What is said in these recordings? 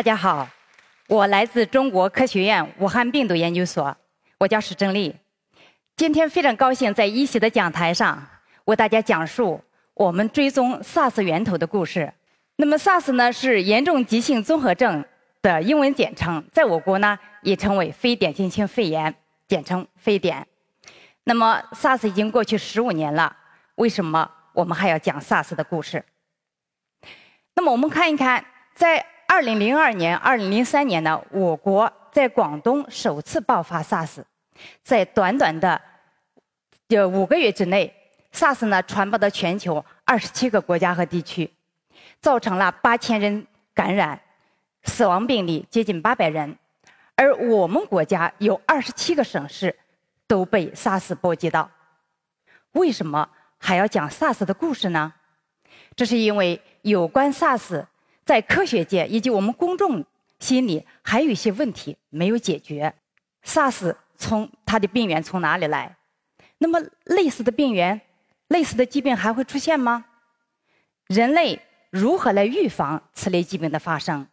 大家好，我来自中国科学院武汉病毒研究所，我叫史正丽。今天非常高兴在一席的讲台上为大家讲述我们追踪 SARS 源头的故事。那么 SARS 呢是严重急性综合症的英文简称，在我国呢也称为非典型性肺炎，简称非典。那么 SARS 已经过去十五年了，为什么我们还要讲 SARS 的故事？那么我们看一看，在二零零二年、二零零三年呢，我国在广东首次爆发 SARS，在短短的有五个月之内，SARS 呢传播到全球二十七个国家和地区，造成了八千人感染，死亡病例接近八百人，而我们国家有二十七个省市都被 SARS 波及到。为什么还要讲 SARS 的故事呢？这是因为有关 SARS 在科学界以及我们公众心里还有一些问题没有解决。SARS 从它的病源从哪里来？那么类似的病源、类似的疾病还会出现吗？人类如何来预防此类疾病的发生？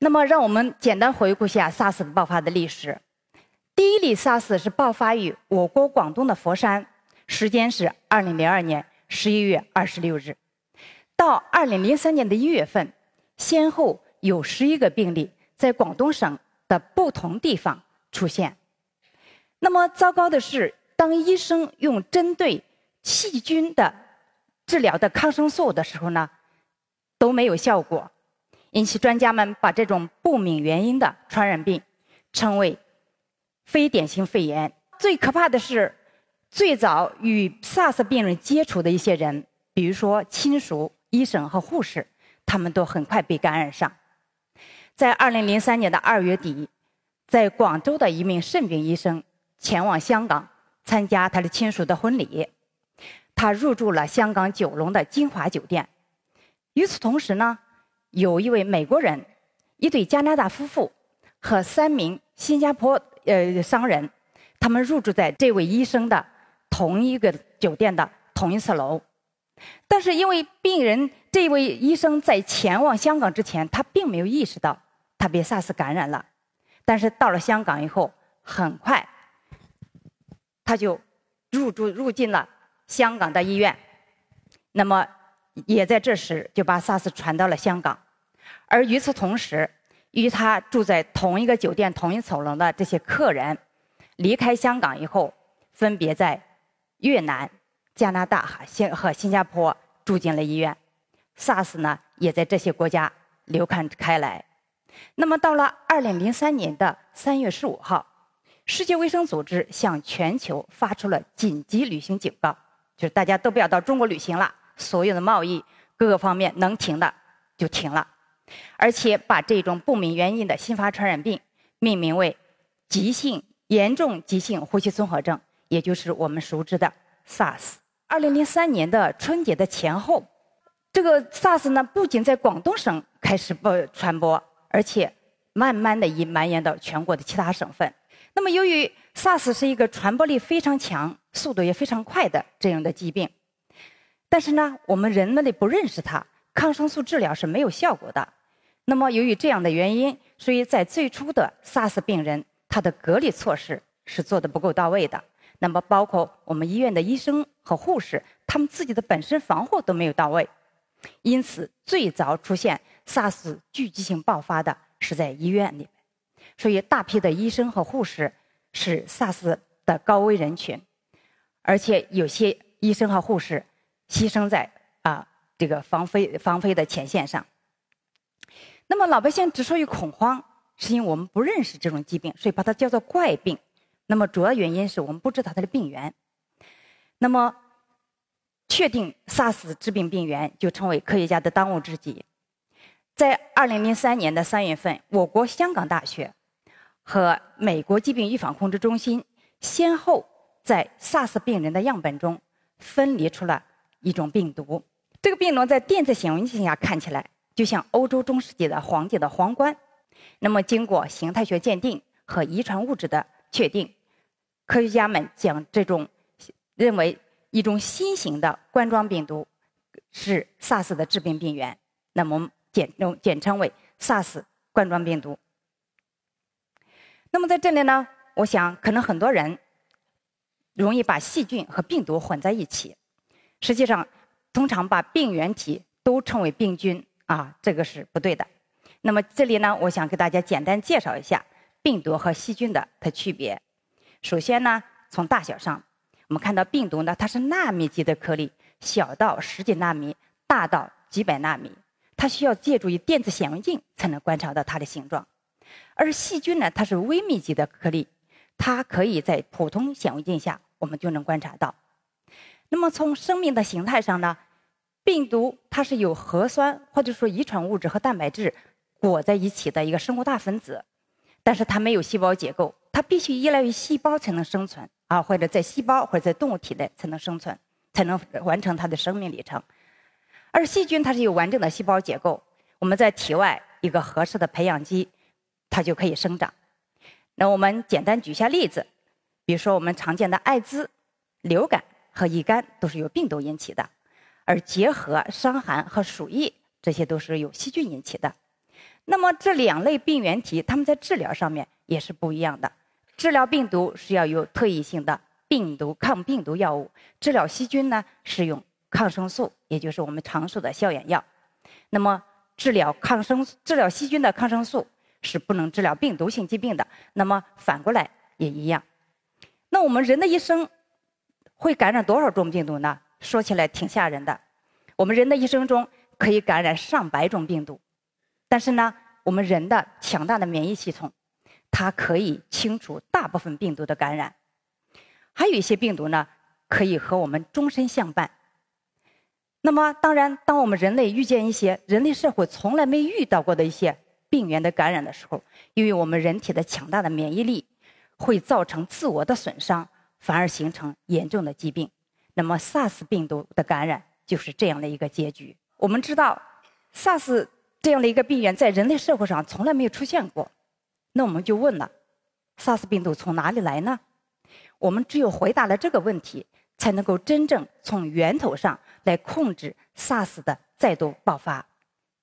那么让我们简单回顾一下 SARS 爆发的历史。第一例 SARS 是爆发于我国广东的佛山，时间是二零零二年。十一月二十六日，到二零零三年的一月份，先后有十一个病例在广东省的不同地方出现。那么糟糕的是，当医生用针对细菌的治疗的抗生素的时候呢，都没有效果，因此专家们把这种不明原因的传染病称为非典型肺炎。最可怕的是。最早与 SARS 病人接触的一些人，比如说亲属、医生和护士，他们都很快被感染上。在2003年的2月底，在广州的一名肾病医生前往香港参加他的亲属的婚礼，他入住了香港九龙的金华酒店。与此同时呢，有一位美国人、一对加拿大夫妇和三名新加坡呃商人，他们入住在这位医生的。同一个酒店的同一层楼，但是因为病人这位医生在前往香港之前，他并没有意识到他被 SARS 感染了，但是到了香港以后，很快他就入住入进了香港的医院，那么也在这时就把 SARS 传到了香港，而与此同时，与他住在同一个酒店同一层楼的这些客人离开香港以后，分别在。越南、加拿大哈新和新加坡住进了医院，SARS 呢也在这些国家流传开来。那么到了二零零三年的三月十五号，世界卫生组织向全球发出了紧急旅行警告，就是大家都不要到中国旅行了，所有的贸易各个方面能停的就停了，而且把这种不明原因的新发传染病命名为急性严重急性呼吸综合症。也就是我们熟知的 SARS。二零零三年的春节的前后，这个 SARS 呢不仅在广东省开始播传播，而且慢慢的已蔓延到全国的其他省份。那么，由于 SARS 是一个传播力非常强、速度也非常快的这样的疾病，但是呢，我们人们的不认识它，抗生素治疗是没有效果的。那么，由于这样的原因，所以在最初的 SARS 病人，他的隔离措施是做的不够到位的。那么，包括我们医院的医生和护士，他们自己的本身防护都没有到位，因此最早出现 SARS 聚集性爆发的是在医院里，所以大批的医生和护士是 SARS 的高危人群，而且有些医生和护士牺牲在啊这个防飞防飞的前线上。那么老百姓之所以恐慌，是因为我们不认识这种疾病，所以把它叫做怪病。那么主要原因是我们不知道它的病源。那么，确定 SARS 致病病源就成为科学家的当务之急。在2003年的3月份，我国香港大学和美国疾病预防控制中心先后在 SARS 病人的样本中分离出了一种病毒。这个病毒在电子显微镜下看起来就像欧洲中世纪的皇帝的皇冠。那么，经过形态学鉴定和遗传物质的确定。科学家们将这种认为一种新型的冠状病毒是 SARS 的致病病源，那么简用简称为 SARS 冠状病毒。那么在这里呢，我想可能很多人容易把细菌和病毒混在一起。实际上，通常把病原体都称为病菌啊，这个是不对的。那么这里呢，我想给大家简单介绍一下病毒和细菌的它区别。首先呢，从大小上，我们看到病毒呢，它是纳米级的颗粒，小到十几纳米，大到几百纳米，它需要借助于电子显微镜才能观察到它的形状。而细菌呢，它是微米级的颗粒，它可以在普通显微镜下我们就能观察到。那么从生命的形态上呢，病毒它是有核酸或者说遗传物质和蛋白质裹在一起的一个生物大分子，但是它没有细胞结构。它必须依赖于细胞才能生存啊，或者在细胞或者在动物体内才能生存，才能完成它的生命里程。而细菌它是有完整的细胞结构，我们在体外一个合适的培养基，它就可以生长。那我们简单举一下例子，比如说我们常见的艾滋、流感和乙肝都是由病毒引起的，而结核、伤寒和鼠疫这些都是由细菌引起的。那么这两类病原体，它们在治疗上面也是不一样的。治疗病毒是要有特异性的病毒抗病毒药物，治疗细菌呢是用抗生素，也就是我们常说的消炎药。那么治疗抗生治疗细菌的抗生素是不能治疗病毒性疾病的。那么反过来也一样。那我们人的一生会感染多少种病毒呢？说起来挺吓人的。我们人的一生中可以感染上百种病毒，但是呢，我们人的强大的免疫系统。它可以清除大部分病毒的感染，还有一些病毒呢，可以和我们终身相伴。那么，当然，当我们人类遇见一些人类社会从来没遇到过的一些病原的感染的时候，因为我们人体的强大的免疫力会造成自我的损伤，反而形成严重的疾病。那么，SARS 病毒的感染就是这样的一个结局。我们知道，SARS 这样的一个病原在人类社会上从来没有出现过。那我们就问了，SARS 病毒从哪里来呢？我们只有回答了这个问题，才能够真正从源头上来控制 SARS 的再度爆发。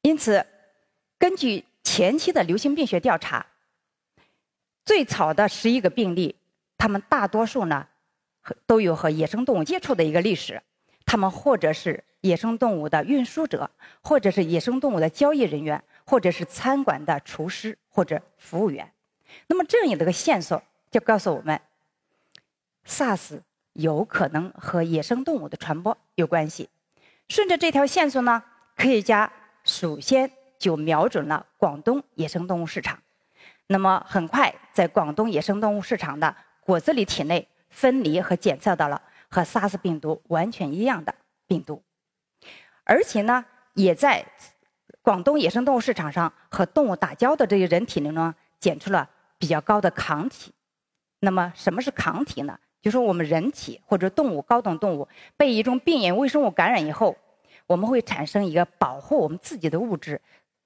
因此，根据前期的流行病学调查，最早的十一个病例，他们大多数呢，都有和野生动物接触的一个历史。他们或者是野生动物的运输者，或者是野生动物的交易人员。或者是餐馆的厨师或者服务员，那么这样的一个线索就告诉我们，SARS 有可能和野生动物的传播有关系。顺着这条线索呢，科学家首先就瞄准了广东野生动物市场。那么很快，在广东野生动物市场的果子狸体内分离和检测到了和 SARS 病毒完全一样的病毒，而且呢，也在。广东野生动物市场上和动物打交的这些人体内呢，检出了比较高的抗体。那么什么是抗体呢？就是我们人体或者动物高等动物被一种病原微生物感染以后，我们会产生一个保护我们自己的物质。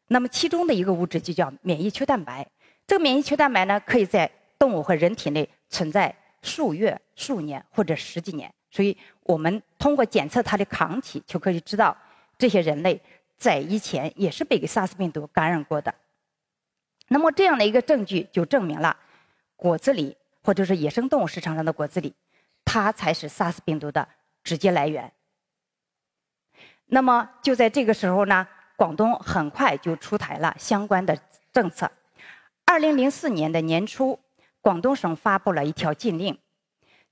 那么其中的一个物质就叫免疫球蛋白。这个免疫球蛋白呢，可以在动物和人体内存在数月、数年或者十几年。所以我们通过检测它的抗体，就可以知道这些人类。在以前也是被 SARS 病毒感染过的，那么这样的一个证据就证明了果子狸或者是野生动物市场上的果子狸，它才是 SARS 病毒的直接来源。那么就在这个时候呢，广东很快就出台了相关的政策。二零零四年的年初，广东省发布了一条禁令，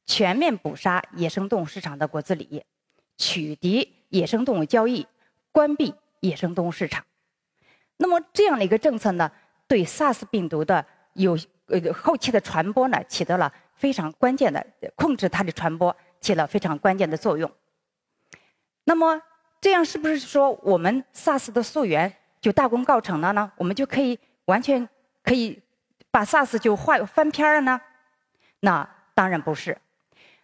全面捕杀野生动物市场的果子狸，取缔野生动物交易，关闭。野生动物市场，那么这样的一个政策呢，对 SARS 病毒的有呃后期的传播呢，起到了非常关键的控制它的传播，起了非常关键的作用。那么这样是不是说我们 SARS 的溯源就大功告成了呢？我们就可以完全可以把 SARS 就换翻篇了呢？那当然不是。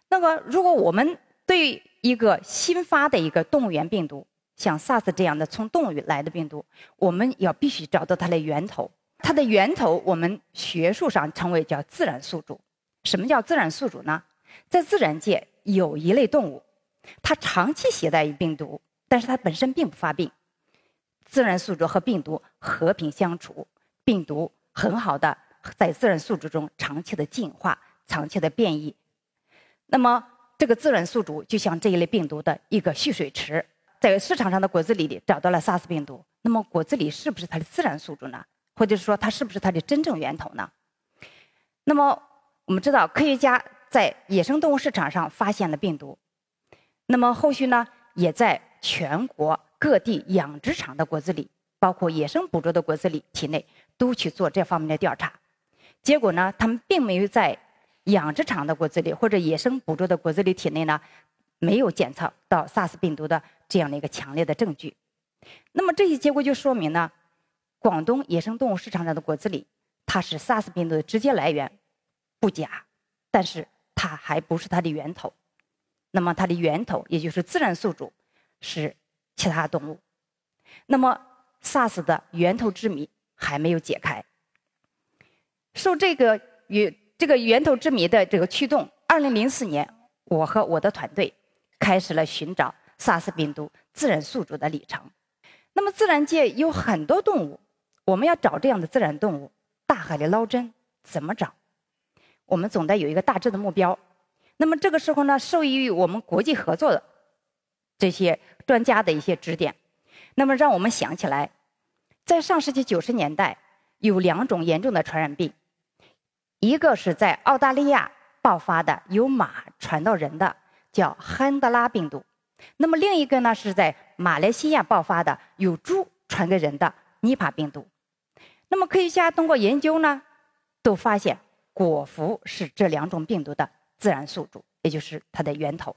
那么如果我们对一个新发的一个动物源病毒，像 SARS 这样的从动物来的病毒，我们要必须找到它的源头。它的源头，我们学术上称为叫自然宿主。什么叫自然宿主呢？在自然界有一类动物，它长期携带于病毒，但是它本身并不发病。自然宿主和病毒和平相处，病毒很好的在自然宿主中长期的进化、长期的变异。那么，这个自然宿主就像这一类病毒的一个蓄水池，在市场上的果子狸里找到了 SARS 病毒。那么，果子狸是不是它的自然宿主呢？或者是说，它是不是它的真正源头呢？那么，我们知道，科学家在野生动物市场上发现了病毒，那么后续呢，也在全国各地养殖场的果子狸，包括野生捕捉的果子狸体内，都去做这方面的调查。结果呢，他们并没有在养殖场的果子狸或者野生捕捉的果子狸体内呢，没有检测到 SARS 病毒的这样的一个强烈的证据。那么这些结果就说明呢，广东野生动物市场上的果子狸，它是 SARS 病毒的直接来源不假，但是它还不是它的源头。那么它的源头，也就是自然宿主，是其他动物。那么 SARS 的源头之谜还没有解开。受这个与这个源头之谜的这个驱动，二零零四年，我和我的团队开始了寻找 SARS 病毒自然宿主的里程。那么，自然界有很多动物，我们要找这样的自然动物，大海里捞针怎么找？我们总得有一个大致的目标。那么这个时候呢，受益于我们国际合作的这些专家的一些指点，那么让我们想起来，在上世纪九十年代有两种严重的传染病，一个是在澳大利亚爆发的由马传到人的，叫汉德拉病毒。那么另一个呢，是在马来西亚爆发的由猪传给人的尼帕病毒。那么科学家通过研究呢，都发现果蝠是这两种病毒的自然宿主，也就是它的源头。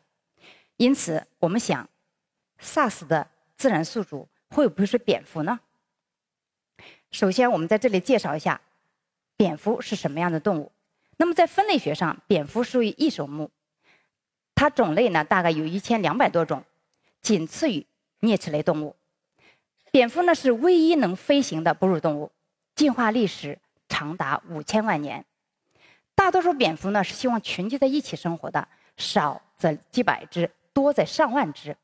因此，我们想，SARS 的自然宿主会不会是蝙蝠呢？首先，我们在这里介绍一下蝙蝠是什么样的动物。那么在分类学上，蝙蝠属于异手目。它种类呢，大概有一千两百多种，仅次于啮齿类动物。蝙蝠呢是唯一能飞行的哺乳动物，进化历史长达五千万年。大多数蝙蝠呢是希望群居在一起生活的，少则几百只，多则上万只，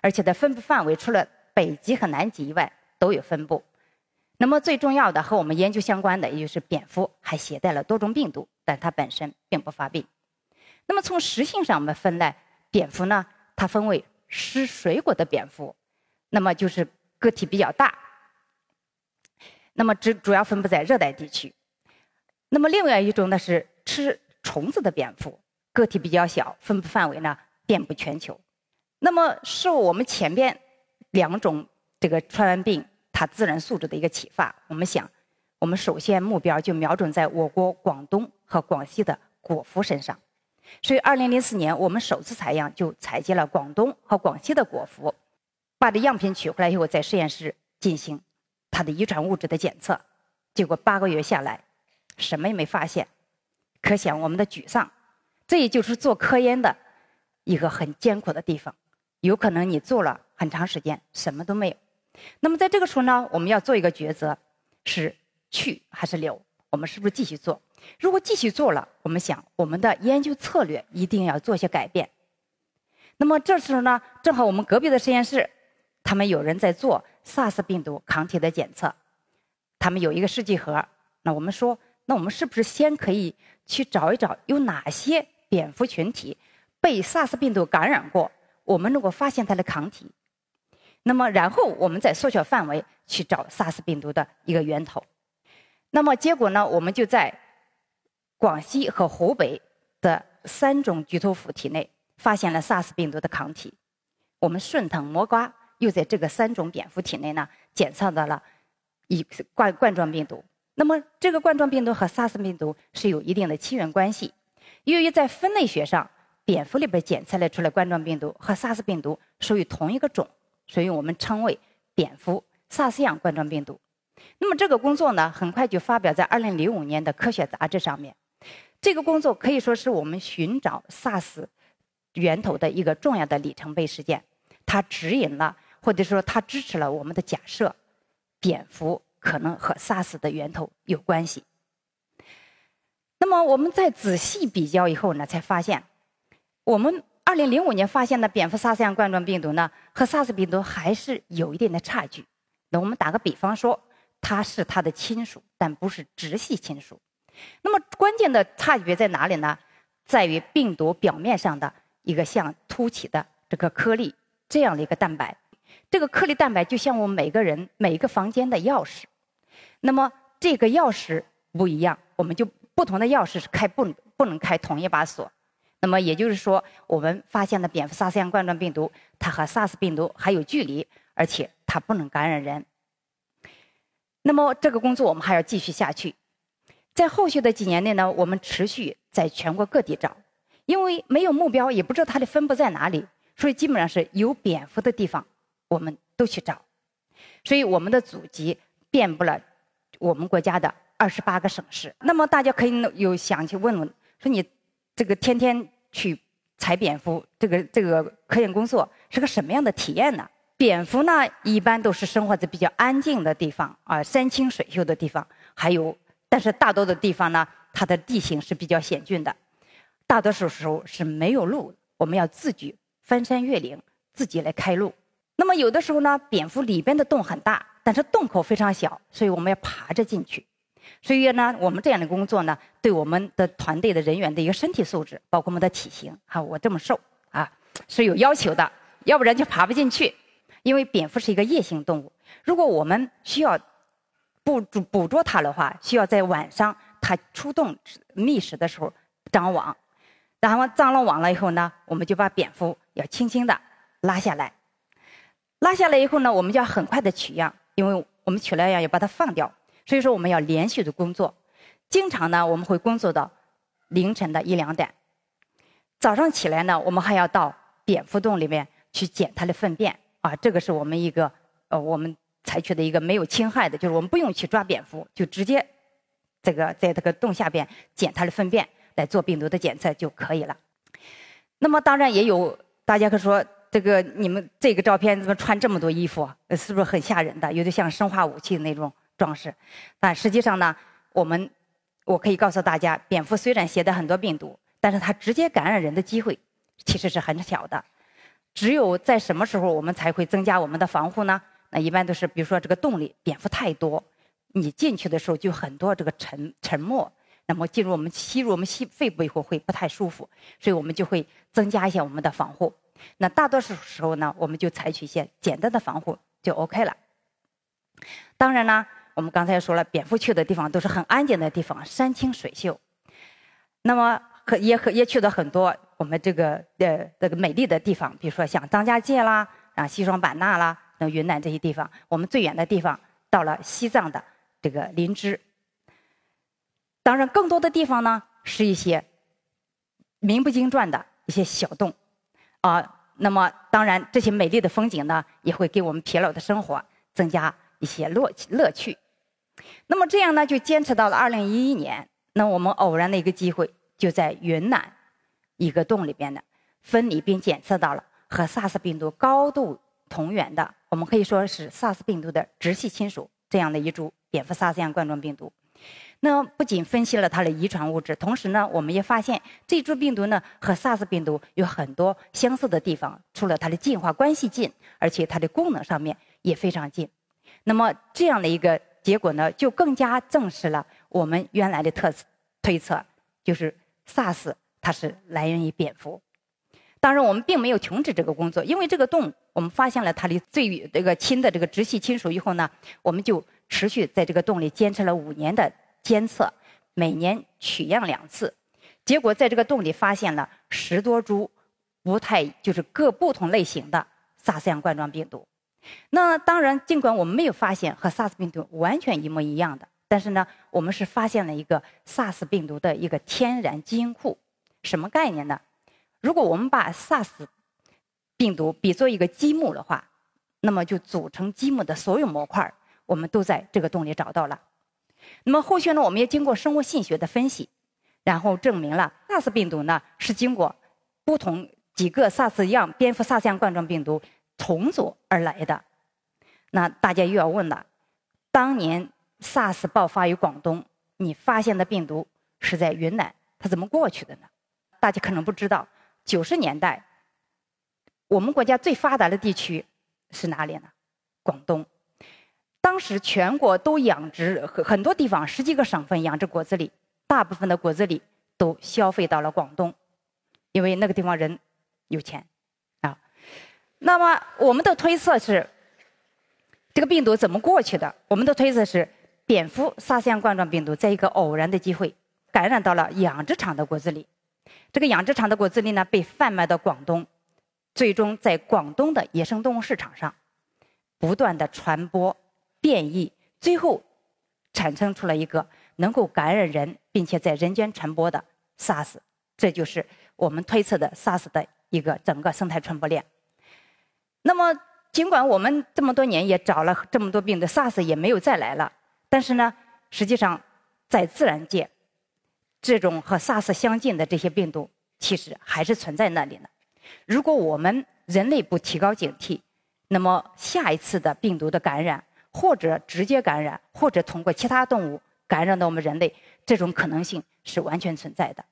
而且在分布范围除了北极和南极以外都有分布。那么最重要的和我们研究相关的，也就是蝙蝠还携带了多种病毒，但它本身并不发病。那么从食性上，我们分类蝙蝠呢，它分为吃水果的蝙蝠，那么就是个体比较大，那么只主要分布在热带地区。那么另外一种呢是吃虫子的蝙蝠，个体比较小，分布范围呢遍布全球。那么受我们前边两种这个传染病它自然宿主的一个启发，我们想，我们首先目标就瞄准在我国广东和广西的果蝠身上。所以，二零零四年，我们首次采样就采集了广东和广西的果蝠，把这样品取回来以后，在实验室进行它的遗传物质的检测，结果八个月下来，什么也没发现，可想我们的沮丧。这也就是做科研的一个很艰苦的地方，有可能你做了很长时间，什么都没有。那么在这个时候呢，我们要做一个抉择，是去还是留？我们是不是继续做？如果继续做了，我们想我们的研究策略一定要做些改变。那么这时候呢，正好我们隔壁的实验室，他们有人在做 SARS 病毒抗体的检测，他们有一个试剂盒。那我们说，那我们是不是先可以去找一找有哪些蝙蝠群体被 SARS 病毒感染过？我们如果发现它的抗体，那么然后我们再缩小范围去找 SARS 病毒的一个源头。那么结果呢，我们就在。广西和湖北的三种菊头蝠体内发现了 SARS 病毒的抗体，我们顺藤摸瓜，又在这个三种蝙蝠体内呢检测到了一冠冠状病毒。那么这个冠状病毒和 SARS 病毒是有一定的亲缘关系。由于在分类学上，蝙蝠里边检测了出来冠状病毒和 SARS 病毒属于同一个种，所以我们称为蝙蝠 SARS 样冠状病毒。那么这个工作呢，很快就发表在2005年的科学杂志上面。这个工作可以说是我们寻找 SARS 源头的一个重要的里程碑事件，它指引了或者说它支持了我们的假设，蝙蝠可能和 SARS 的源头有关系。那么我们在仔细比较以后呢，才发现，我们2005年发现的蝙蝠 SARS 样冠状病毒呢，和 SARS 病毒还是有一定的差距。那我们打个比方说，它是它的亲属，但不是直系亲属。那么关键的差别在哪里呢？在于病毒表面上的一个像凸起的这个颗粒这样的一个蛋白。这个颗粒蛋白就像我们每个人每个房间的钥匙。那么这个钥匙不一样，我们就不同的钥匙是开不不能开同一把锁。那么也就是说，我们发现的蝙蝠 SARS 样冠状病毒，它和 SARS 病毒还有距离，而且它不能感染人。那么这个工作我们还要继续下去，在后续的几年内呢，我们持续在全国各地找，因为没有目标，也不知道它的分布在哪里，所以基本上是有蝙蝠的地方，我们都去找。所以我们的祖籍遍布了我们国家的二十八个省市。那么大家可以有想去问问，说你这个天天去采蝙蝠，这个这个科研工作是个什么样的体验呢？蝙蝠呢，一般都是生活在比较安静的地方啊，山清水秀的地方。还有，但是大多的地方呢，它的地形是比较险峻的，大多数时候是没有路，我们要自己翻山越岭，自己来开路。那么有的时候呢，蝙蝠里边的洞很大，但是洞口非常小，所以我们要爬着进去。所以呢，我们这样的工作呢，对我们的团队的人员的一个身体素质，包括我们的体型，哈，我这么瘦啊，是有要求的，要不然就爬不进去。因为蝙蝠是一个夜行动物，如果我们需要捕捕捕捉它的话，需要在晚上它出洞觅食的时候张网，然后张了网了以后呢，我们就把蝙蝠要轻轻的拉下来，拉下来以后呢，我们就要很快的取样，因为我们取了样要把它放掉，所以说我们要连续的工作，经常呢我们会工作到凌晨的一两点，早上起来呢，我们还要到蝙蝠洞里面去捡它的粪便。啊，这个是我们一个呃，我们采取的一个没有侵害的，就是我们不用去抓蝙蝠，就直接这个在这个洞下边捡它的粪便来做病毒的检测就可以了。那么当然也有大家可说，这个你们这个照片怎么穿这么多衣服，是不是很吓人的？有的像生化武器那种装饰。但实际上呢，我们我可以告诉大家，蝙蝠虽然携带很多病毒，但是它直接感染人的机会其实是很小的。只有在什么时候我们才会增加我们的防护呢？那一般都是，比如说这个洞里蝙蝠太多，你进去的时候就很多这个沉沉默，那么进入我们吸入我们吸肺部以后会不太舒服，所以我们就会增加一些我们的防护。那大多数时候呢，我们就采取一些简单的防护就 OK 了。当然呢，我们刚才说了，蝙蝠去的地方都是很安静的地方，山清水秀。那么。和也和也去了很多我们这个呃这个美丽的地方，比如说像张家界啦，啊西双版纳啦，云南这些地方。我们最远的地方到了西藏的这个林芝。当然，更多的地方呢是一些名不经传的一些小洞，啊，那么当然这些美丽的风景呢也会给我们疲劳的生活增加一些乐乐趣。那么这样呢就坚持到了二零一一年，那我们偶然的一个机会。就在云南一个洞里边的分离，并检测到了和 SARS 病毒高度同源的，我们可以说是 SARS 病毒的直系亲属这样的一株蝙蝠 SARS 样冠状病毒。那不仅分析了它的遗传物质，同时呢，我们也发现这株病毒呢和 SARS 病毒有很多相似的地方，除了它的进化关系近，而且它的功能上面也非常近。那么这样的一个结果呢，就更加证实了我们原来的特推测，就是。SARS 它是来源于蝙蝠，当然我们并没有停止这个工作，因为这个洞我们发现了它的最这个亲的这个直系亲属以后呢，我们就持续在这个洞里坚持了五年的监测，每年取样两次，结果在这个洞里发现了十多株不太就是各不同类型的 SARS 样冠状病毒。那当然，尽管我们没有发现和 SARS 病毒完全一模一样的。但是呢，我们是发现了一个 SARS 病毒的一个天然基因库，什么概念呢？如果我们把 SARS 病毒比作一个积木的话，那么就组成积木的所有模块，我们都在这个洞里找到了。那么后续呢，我们也经过生物信息学的分析，然后证明了 SARS 病毒呢是经过不同几个 SARS 样蝙蝠 SARS 样冠状病毒重组而来的。那大家又要问了，当年。SARS 爆发于广东，你发现的病毒是在云南，它怎么过去的呢？大家可能不知道，九十年代，我们国家最发达的地区是哪里呢？广东。当时全国都养殖很很多地方十几个省份养殖果子狸，大部分的果子狸都消费到了广东，因为那个地方人有钱啊。那么我们的推测是，这个病毒怎么过去的？我们的推测是，蝙蝠沙县冠状病毒在一个偶然的机会感染到了养殖场的果子狸，这个养殖场的果子狸呢被贩卖到广东，最终在广东的野生动物市场上不断的传播。变异，最后产生出了一个能够感染人，并且在人间传播的 SARS，这就是我们推测的 SARS 的一个整个生态传播链。那么，尽管我们这么多年也找了这么多病的 SARS 也没有再来了，但是呢，实际上在自然界，这种和 SARS 相近的这些病毒其实还是存在那里的。如果我们人类不提高警惕，那么下一次的病毒的感染。或者直接感染，或者通过其他动物感染到我们人类，这种可能性是完全存在的。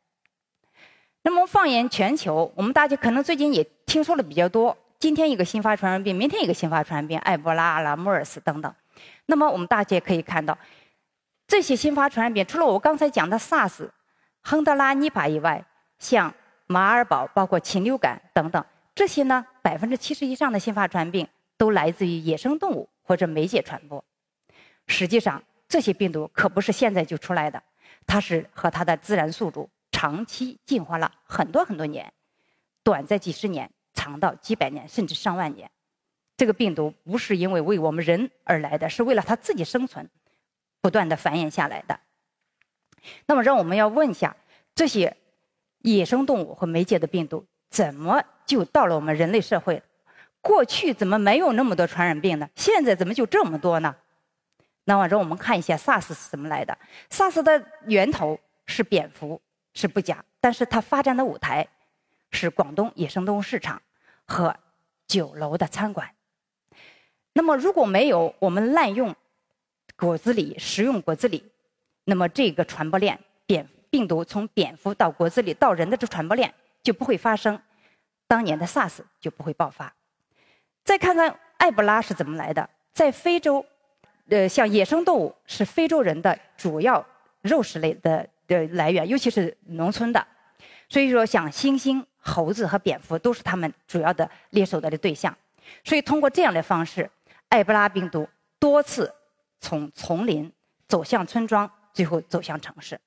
那么放眼全球，我们大家可能最近也听说了比较多，今天一个新发传染病，明天一个新发传染病，埃博拉、啦、莫尔斯等等。那么我们大家可以看到，这些新发传染病，除了我刚才讲的 SARS、亨德拉、尼帕以外，像马尔堡、包括禽流感等等，这些呢，百分之七十以上的新发传染病都来自于野生动物。或者媒介传播，实际上这些病毒可不是现在就出来的，它是和它的自然宿主长期进化了很多很多年，短在几十年，长到几百年甚至上万年。这个病毒不是因为为我们人而来的，是为了它自己生存，不断的繁衍下来的。那么，让我们要问一下，这些野生动物和媒介的病毒怎么就到了我们人类社会？过去怎么没有那么多传染病呢？现在怎么就这么多呢？那么让我们看一下 SARS 是怎么来的。SARS 的源头是蝙蝠，是不假，但是它发展的舞台是广东野生动物市场和酒楼的餐馆。那么如果没有我们滥用果子狸、食用果子狸，那么这个传播链，蝙病毒从蝙蝠到果子狸到人的这传播链就不会发生，当年的 SARS 就不会爆发。再看看埃博拉是怎么来的，在非洲，呃，像野生动物是非洲人的主要肉食类的的来源，尤其是农村的，所以说像猩猩、猴子和蝙蝠都是他们主要的猎手的对象。所以通过这样的方式，埃博拉病毒多次从丛林走向村庄，最后走向城市。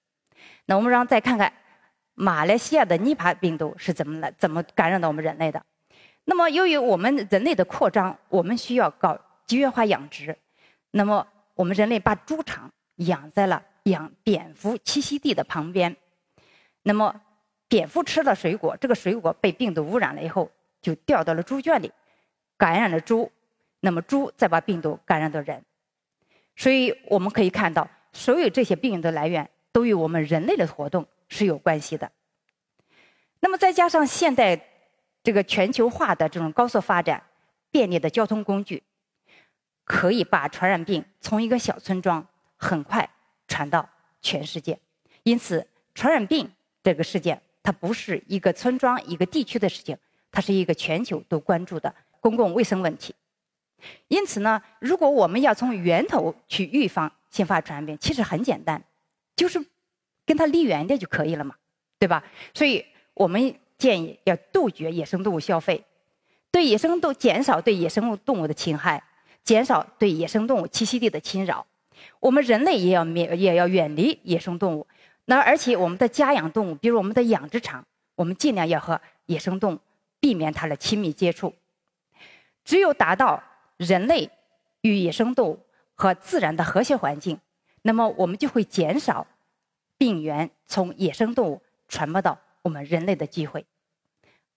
那我们让再看看马来西亚的尼帕病毒是怎么来、怎么感染到我们人类的。那么，由于我们人类的扩张，我们需要搞集约化养殖。那么，我们人类把猪场养在了养蝙蝠栖息地的旁边。那么，蝙蝠吃了水果，这个水果被病毒污染了以后，就掉到了猪圈里，感染了猪。那么，猪再把病毒感染到人。所以，我们可以看到，所有这些病的来源都与我们人类的活动是有关系的。那么，再加上现代。这个全球化的这种高速发展，便利的交通工具，可以把传染病从一个小村庄很快传到全世界。因此，传染病这个事件，它不是一个村庄、一个地区的事情，它是一个全球都关注的公共卫生问题。因此呢，如果我们要从源头去预防新发传染病，其实很简单，就是跟它离远点就可以了嘛，对吧？所以我们。建议要杜绝野生动物消费，对野生动减少对野生动物的侵害，减少对野生动物栖息地的侵扰。我们人类也要免也要远离野生动物。那而且我们的家养动物，比如我们的养殖场，我们尽量要和野生动物避免它的亲密接触。只有达到人类与野生动物和自然的和谐环境，那么我们就会减少病源从野生动物传播到我们人类的机会。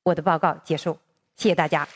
我的报告结束，谢谢大家。